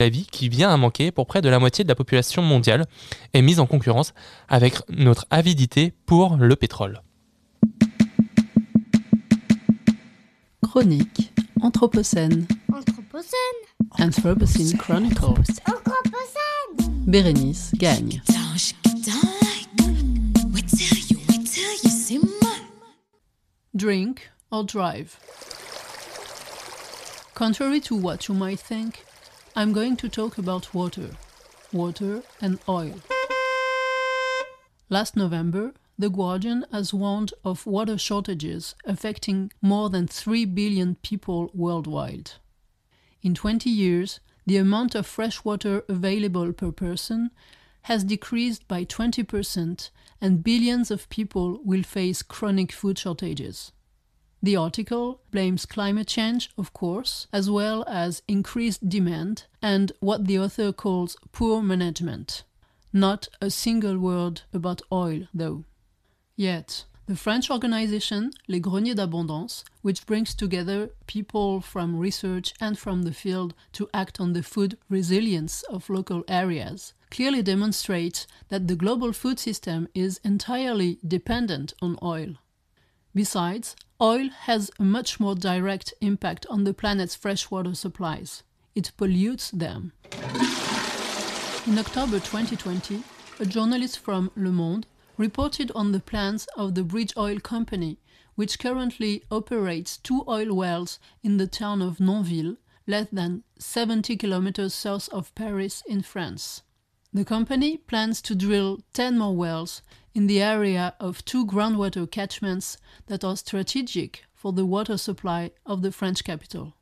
la vie qui vient à manquer pour près de la moitié de la population mondiale est mise en concurrence avec notre avidité pour le pétrole. Chronique Anthropocène. Anthropocène. Anthropocene Chronicles. Anthropocène. Bérénice gagne. Drink or drive. Contrary to what you might think, I'm going to talk about water, water and oil. Last November, The Guardian has warned of water shortages affecting more than 3 billion people worldwide. In 20 years, the amount of fresh water available per person has decreased by 20%, and billions of people will face chronic food shortages. The article blames climate change, of course, as well as increased demand and what the author calls poor management. Not a single word about oil, though. Yet, the French organization Les Greniers d'Abondance, which brings together people from research and from the field to act on the food resilience of local areas, clearly demonstrates that the global food system is entirely dependent on oil. Besides, oil has a much more direct impact on the planet's freshwater supplies. It pollutes them. In October 2020, a journalist from Le Monde reported on the plans of the Bridge Oil Company, which currently operates two oil wells in the town of Nonville, less than 70 kilometers south of Paris in France. The company plans to drill 10 more wells in the area of two groundwater catchments that are strategic for the water supply of the French capital.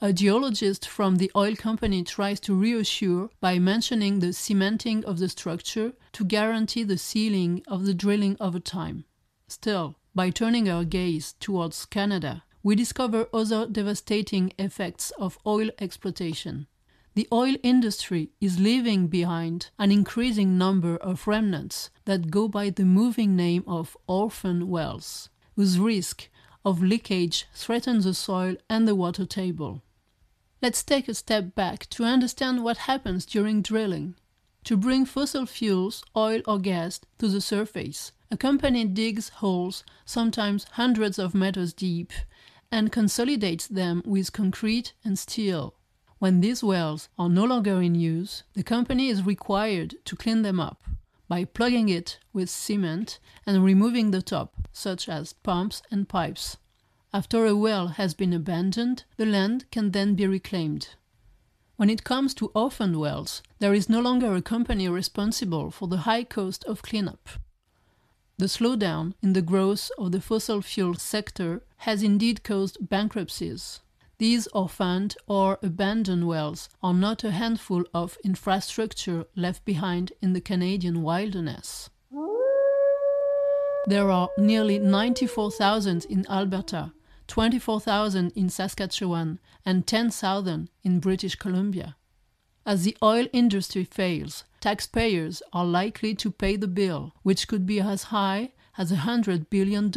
A geologist from the oil company tries to reassure by mentioning the cementing of the structure to guarantee the sealing of the drilling over time. Still, by turning our gaze towards Canada, we discover other devastating effects of oil exploitation. The oil industry is leaving behind an increasing number of remnants that go by the moving name of orphan wells, whose risk of leakage threatens the soil and the water table. Let's take a step back to understand what happens during drilling. To bring fossil fuels, oil or gas, to the surface, a company digs holes, sometimes hundreds of meters deep, and consolidates them with concrete and steel. When these wells are no longer in use, the company is required to clean them up by plugging it with cement and removing the top, such as pumps and pipes. After a well has been abandoned, the land can then be reclaimed. When it comes to orphaned wells, there is no longer a company responsible for the high cost of cleanup. The slowdown in the growth of the fossil fuel sector has indeed caused bankruptcies. These orphaned or abandoned wells are not a handful of infrastructure left behind in the Canadian wilderness. There are nearly 94,000 in Alberta, 24,000 in Saskatchewan, and 10,000 in British Columbia. As the oil industry fails, taxpayers are likely to pay the bill, which could be as high as $100 billion.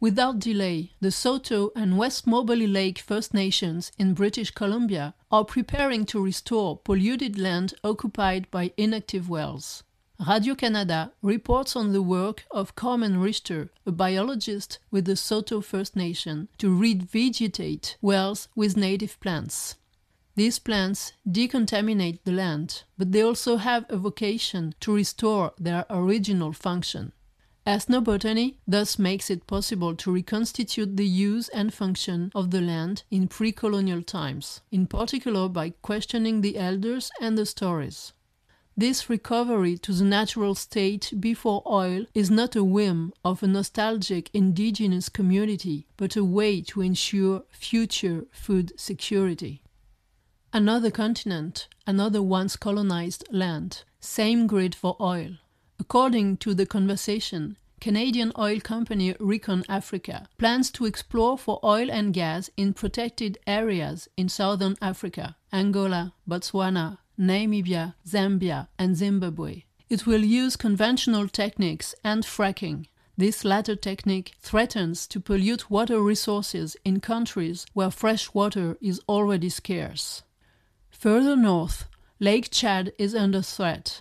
Without delay, the Saulteau and West Moberly Lake First Nations in British Columbia are preparing to restore polluted land occupied by inactive wells. Radio Canada reports on the work of Carmen Richter, a biologist with the Saulteau First Nation, to revegetate wells with native plants. These plants decontaminate the land, but they also have a vocation to restore their original function. Ethnobotany thus makes it possible to reconstitute the use and function of the land in pre colonial times, in particular by questioning the elders and the stories. This recovery to the natural state before oil is not a whim of a nostalgic indigenous community, but a way to ensure future food security. Another continent, another once colonized land, same grid for oil. According to the conversation, Canadian oil company ReconAfrica plans to explore for oil and gas in protected areas in southern Africa, Angola, Botswana, Namibia, Zambia, and Zimbabwe. It will use conventional techniques and fracking. This latter technique threatens to pollute water resources in countries where fresh water is already scarce. Further north, Lake Chad is under threat.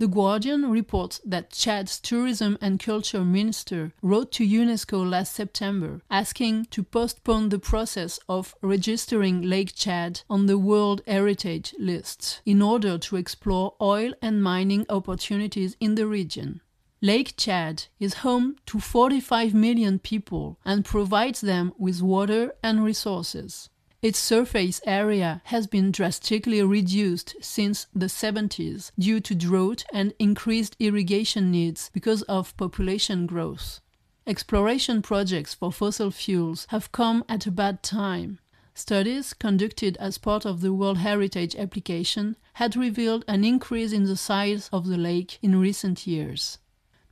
The Guardian reports that Chad's tourism and culture minister wrote to UNESCO last September asking to postpone the process of registering Lake Chad on the World Heritage List in order to explore oil and mining opportunities in the region. Lake Chad is home to 45 million people and provides them with water and resources. Its surface area has been drastically reduced since the 70s due to drought and increased irrigation needs because of population growth. Exploration projects for fossil fuels have come at a bad time. Studies conducted as part of the World Heritage application had revealed an increase in the size of the lake in recent years.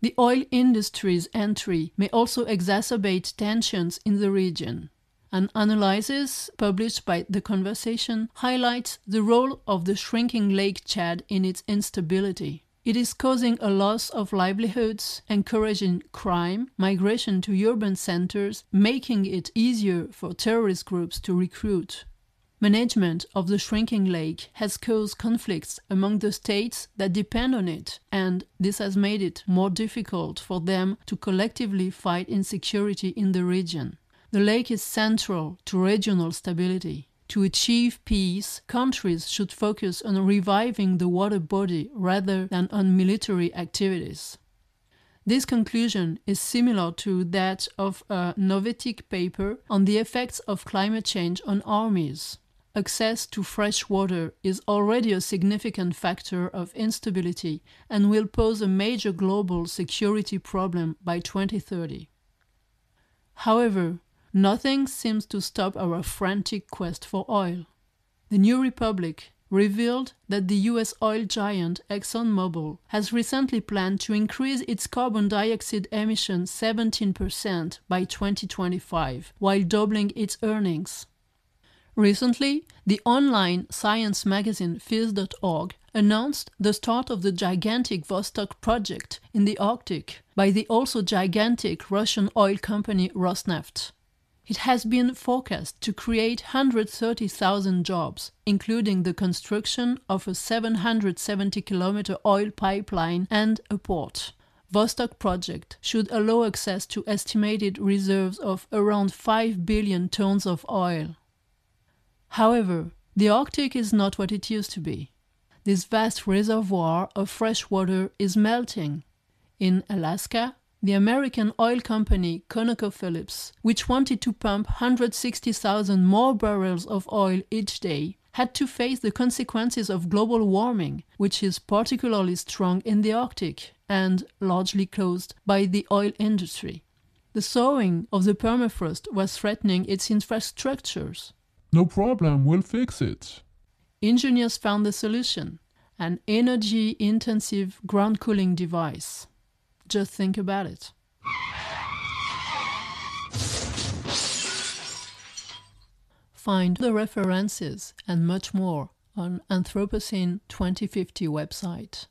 The oil industry's entry may also exacerbate tensions in the region. An analysis published by The Conversation highlights the role of the shrinking Lake Chad in its instability. It is causing a loss of livelihoods, encouraging crime, migration to urban centers, making it easier for terrorist groups to recruit. Management of the shrinking lake has caused conflicts among the states that depend on it, and this has made it more difficult for them to collectively fight insecurity in the region. The lake is central to regional stability. To achieve peace, countries should focus on reviving the water body rather than on military activities. This conclusion is similar to that of a Novethic paper on the effects of climate change on armies. Access to fresh water is already a significant factor of instability and will pose a major global security problem by 2030. However, Nothing seems to stop our frantic quest for oil. The New Republic revealed that the US oil giant ExxonMobil has recently planned to increase its carbon dioxide emissions 17% by 2025 while doubling its earnings. Recently, the online science magazine Phys.org announced the start of the gigantic Vostok project in the Arctic by the also gigantic Russian oil company Rosneft. It has been forecast to create 130,000 jobs, including the construction of a 770 kilometer oil pipeline and a port. Vostok project should allow access to estimated reserves of around 5 billion tons of oil. However, the Arctic is not what it used to be. This vast reservoir of fresh water is melting. In Alaska, the American oil company ConocoPhillips, which wanted to pump 160,000 more barrels of oil each day, had to face the consequences of global warming, which is particularly strong in the Arctic and largely caused by the oil industry. The thawing of the permafrost was threatening its infrastructures. No problem, we'll fix it. Engineers found the solution an energy intensive ground cooling device. Just think about it. Find the references and much more on Anthropocene 2050 website.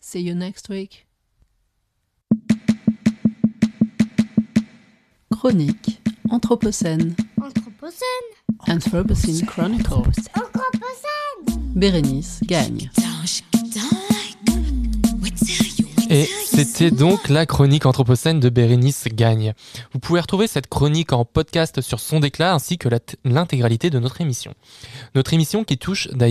See you next week. Chronique Anthropocène Anthropocène. Anthropocene Chronicles Anthropocène. Bérénice Gagne. Et c'était donc la chronique anthropocène de Bérénice Gagne. Vous pouvez retrouver cette chronique en podcast sur son déclat ainsi que l'intégralité de notre émission. Notre émission qui touche d'ailleurs